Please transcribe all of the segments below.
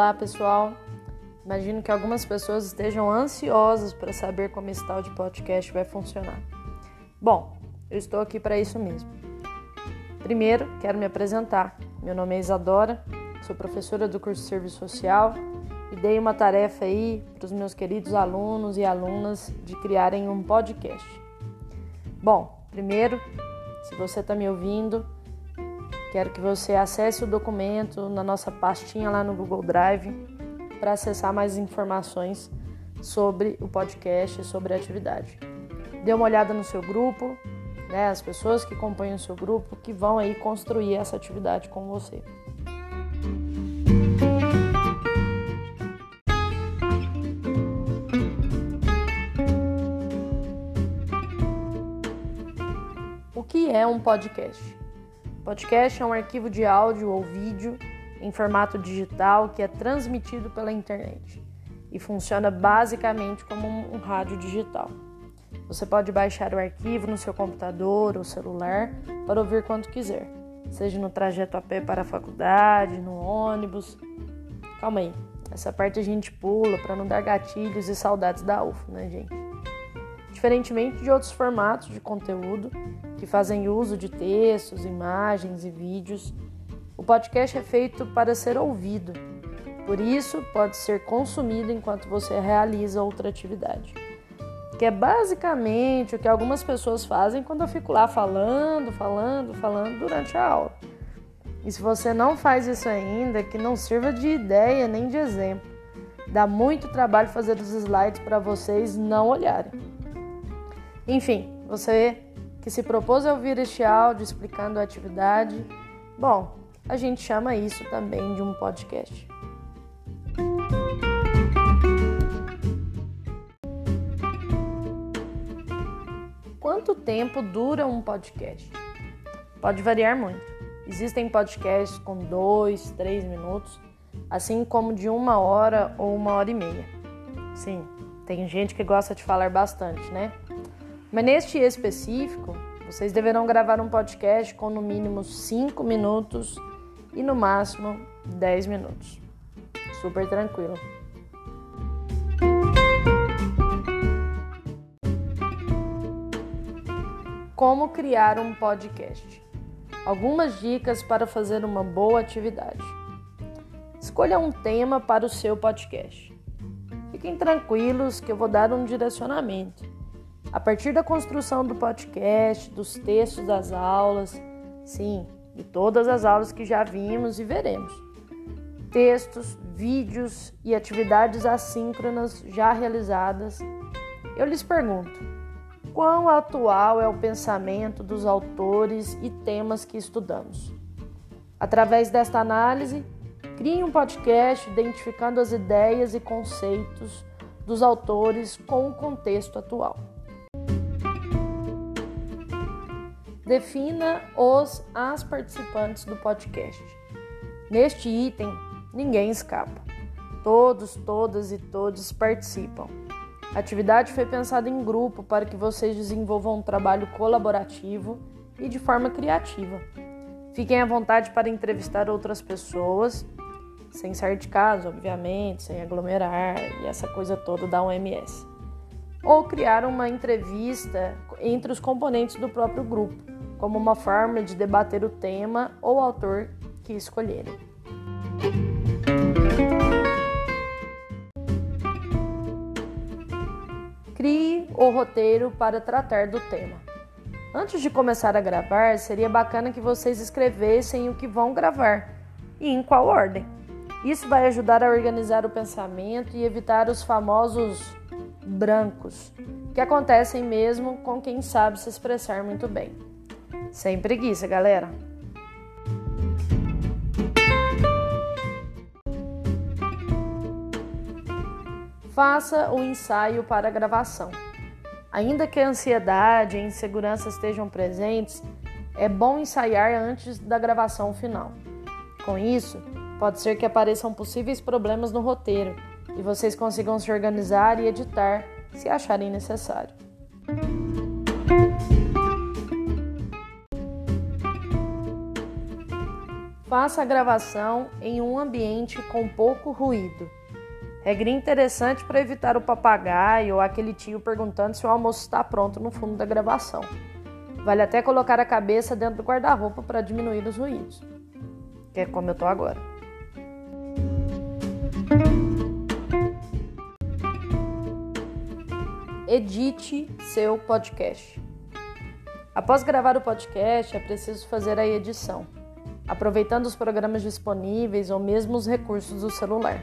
Olá, pessoal. Imagino que algumas pessoas estejam ansiosas para saber como esse tal de podcast vai funcionar. Bom, eu estou aqui para isso mesmo. Primeiro, quero me apresentar. Meu nome é Isadora, sou professora do curso de Serviço Social e dei uma tarefa aí para os meus queridos alunos e alunas de criarem um podcast. Bom, primeiro, se você está me ouvindo, quero que você acesse o documento na nossa pastinha lá no Google Drive para acessar mais informações sobre o podcast sobre a atividade. Dê uma olhada no seu grupo, né, as pessoas que acompanham o seu grupo que vão aí construir essa atividade com você. O que é um podcast? Podcast é um arquivo de áudio ou vídeo em formato digital que é transmitido pela internet e funciona basicamente como um rádio digital. Você pode baixar o arquivo no seu computador ou celular para ouvir quando quiser, seja no trajeto a pé para a faculdade, no ônibus. Calma aí, essa parte a gente pula para não dar gatilhos e saudades da UFO, né, gente? Diferentemente de outros formatos de conteúdo que fazem uso de textos, imagens e vídeos, o podcast é feito para ser ouvido. Por isso, pode ser consumido enquanto você realiza outra atividade. Que é basicamente o que algumas pessoas fazem quando eu fico lá falando, falando, falando durante a aula. E se você não faz isso ainda, que não sirva de ideia nem de exemplo. Dá muito trabalho fazer os slides para vocês não olharem. Enfim, você que se propôs a ouvir este áudio explicando a atividade, bom, a gente chama isso também de um podcast. Quanto tempo dura um podcast? Pode variar muito. Existem podcasts com dois, três minutos, assim como de uma hora ou uma hora e meia. Sim, tem gente que gosta de falar bastante, né? Mas neste específico, vocês deverão gravar um podcast com no mínimo 5 minutos e no máximo 10 minutos. Super tranquilo. Como criar um podcast? Algumas dicas para fazer uma boa atividade. Escolha um tema para o seu podcast. Fiquem tranquilos que eu vou dar um direcionamento a partir da construção do podcast, dos textos das aulas, sim, de todas as aulas que já vimos e veremos. Textos, vídeos e atividades assíncronas já realizadas. Eu lhes pergunto: quão atual é o pensamento dos autores e temas que estudamos? Através desta análise, crie um podcast identificando as ideias e conceitos dos autores com o contexto atual. Defina os as participantes do podcast. Neste item, ninguém escapa. Todos, todas e todos participam. A atividade foi pensada em grupo para que vocês desenvolvam um trabalho colaborativo e de forma criativa. Fiquem à vontade para entrevistar outras pessoas, sem sair de casa, obviamente, sem aglomerar e essa coisa toda da OMS. Ou criar uma entrevista entre os componentes do próprio grupo como uma forma de debater o tema ou autor que escolherem. Crie o roteiro para tratar do tema. Antes de começar a gravar, seria bacana que vocês escrevessem o que vão gravar e em qual ordem. Isso vai ajudar a organizar o pensamento e evitar os famosos brancos, que acontecem mesmo com quem sabe se expressar muito bem. Sem preguiça, galera. Faça o ensaio para a gravação. Ainda que a ansiedade e a insegurança estejam presentes, é bom ensaiar antes da gravação final. Com isso, pode ser que apareçam possíveis problemas no roteiro e vocês consigam se organizar e editar se acharem necessário. Faça a gravação em um ambiente com pouco ruído. Regrinha interessante para evitar o papagaio ou aquele tio perguntando se o almoço está pronto no fundo da gravação. Vale até colocar a cabeça dentro do guarda-roupa para diminuir os ruídos. Que é como eu estou agora. Edite seu podcast. Após gravar o podcast, é preciso fazer a edição, aproveitando os programas disponíveis ou mesmo os recursos do celular.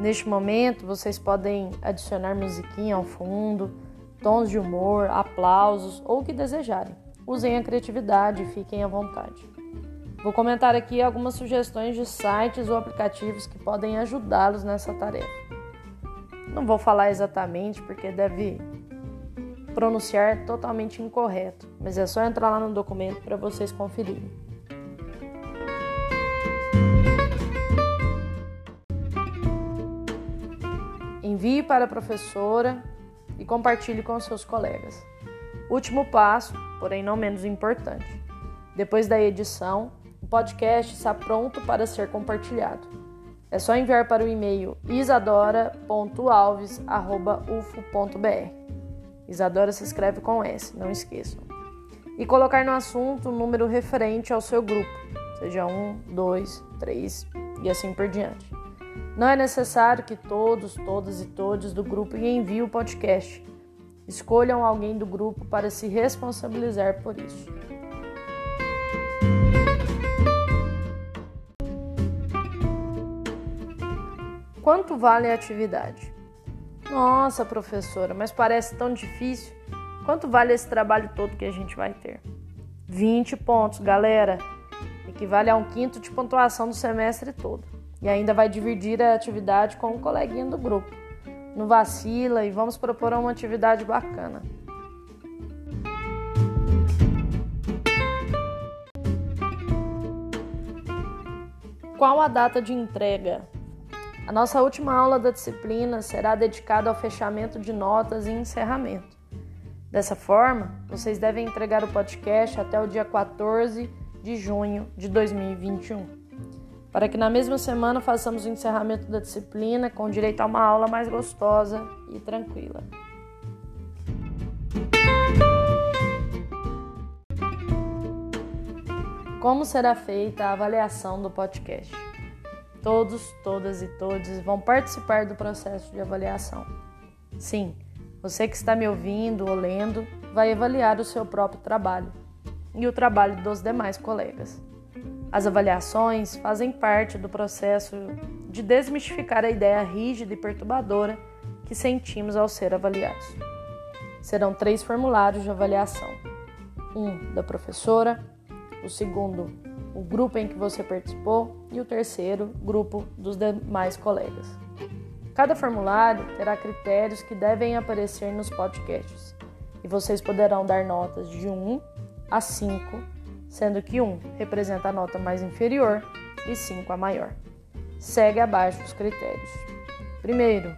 Neste momento, vocês podem adicionar musiquinha ao fundo, tons de humor, aplausos ou o que desejarem. Usem a criatividade e fiquem à vontade. Vou comentar aqui algumas sugestões de sites ou aplicativos que podem ajudá-los nessa tarefa. Não vou falar exatamente porque deve pronunciar totalmente incorreto, mas é só entrar lá no documento para vocês conferirem. Envie para a professora e compartilhe com seus colegas. Último passo, porém não menos importante. Depois da edição, o podcast está pronto para ser compartilhado. É só enviar para o e-mail isadora.alves.ufo.br. Isadora se escreve com S, não esqueçam. E colocar no assunto um número referente ao seu grupo, seja um, dois, três e assim por diante. Não é necessário que todos, todas e todos do grupo enviem o podcast. Escolham alguém do grupo para se responsabilizar por isso. Quanto vale a atividade? Nossa, professora, mas parece tão difícil. Quanto vale esse trabalho todo que a gente vai ter? 20 pontos, galera. Equivale a um quinto de pontuação do semestre todo. E ainda vai dividir a atividade com um coleguinha do grupo. Não vacila e vamos propor uma atividade bacana. Qual a data de entrega? A nossa última aula da disciplina será dedicada ao fechamento de notas e encerramento. Dessa forma, vocês devem entregar o podcast até o dia 14 de junho de 2021, para que na mesma semana façamos o encerramento da disciplina com direito a uma aula mais gostosa e tranquila. Como será feita a avaliação do podcast? Todos, todas e todos vão participar do processo de avaliação. Sim, você que está me ouvindo ou lendo vai avaliar o seu próprio trabalho e o trabalho dos demais colegas. As avaliações fazem parte do processo de desmistificar a ideia rígida e perturbadora que sentimos ao ser avaliados. Serão três formulários de avaliação: um da professora, o segundo o grupo em que você participou e o terceiro, grupo dos demais colegas. Cada formulário terá critérios que devem aparecer nos podcasts e vocês poderão dar notas de 1 a 5, sendo que 1 representa a nota mais inferior e 5 a maior. Segue abaixo os critérios. Primeiro,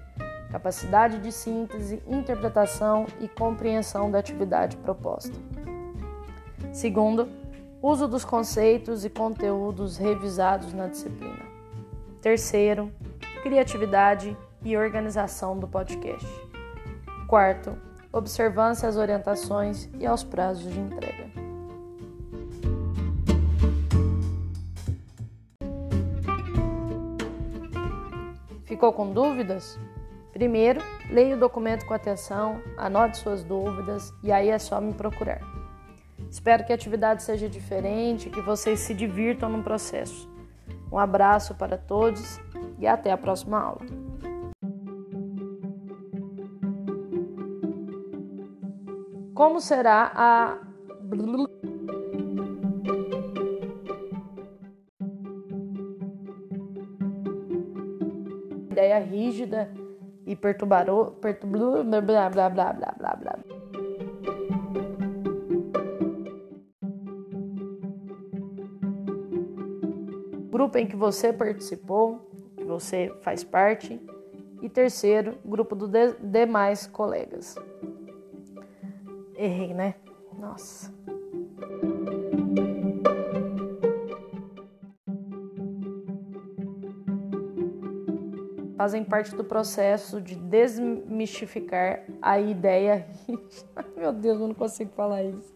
capacidade de síntese, interpretação e compreensão da atividade proposta. Segundo, uso dos conceitos e conteúdos revisados na disciplina. Terceiro, criatividade e organização do podcast. Quarto, observância às orientações e aos prazos de entrega. Ficou com dúvidas? Primeiro, leia o documento com atenção, anote suas dúvidas e aí é só me procurar. Espero que a atividade seja diferente, que vocês se divirtam no processo. Um abraço para todos e até a próxima aula. Como será a rígida e perturbadora, perturbador, blá blá blá blá blá blá. grupo em que você participou, que você faz parte, e terceiro, grupo dos de demais colegas. Errei, né? Nossa. Fazem parte do processo de desmistificar a ideia. Meu Deus, eu não consigo falar isso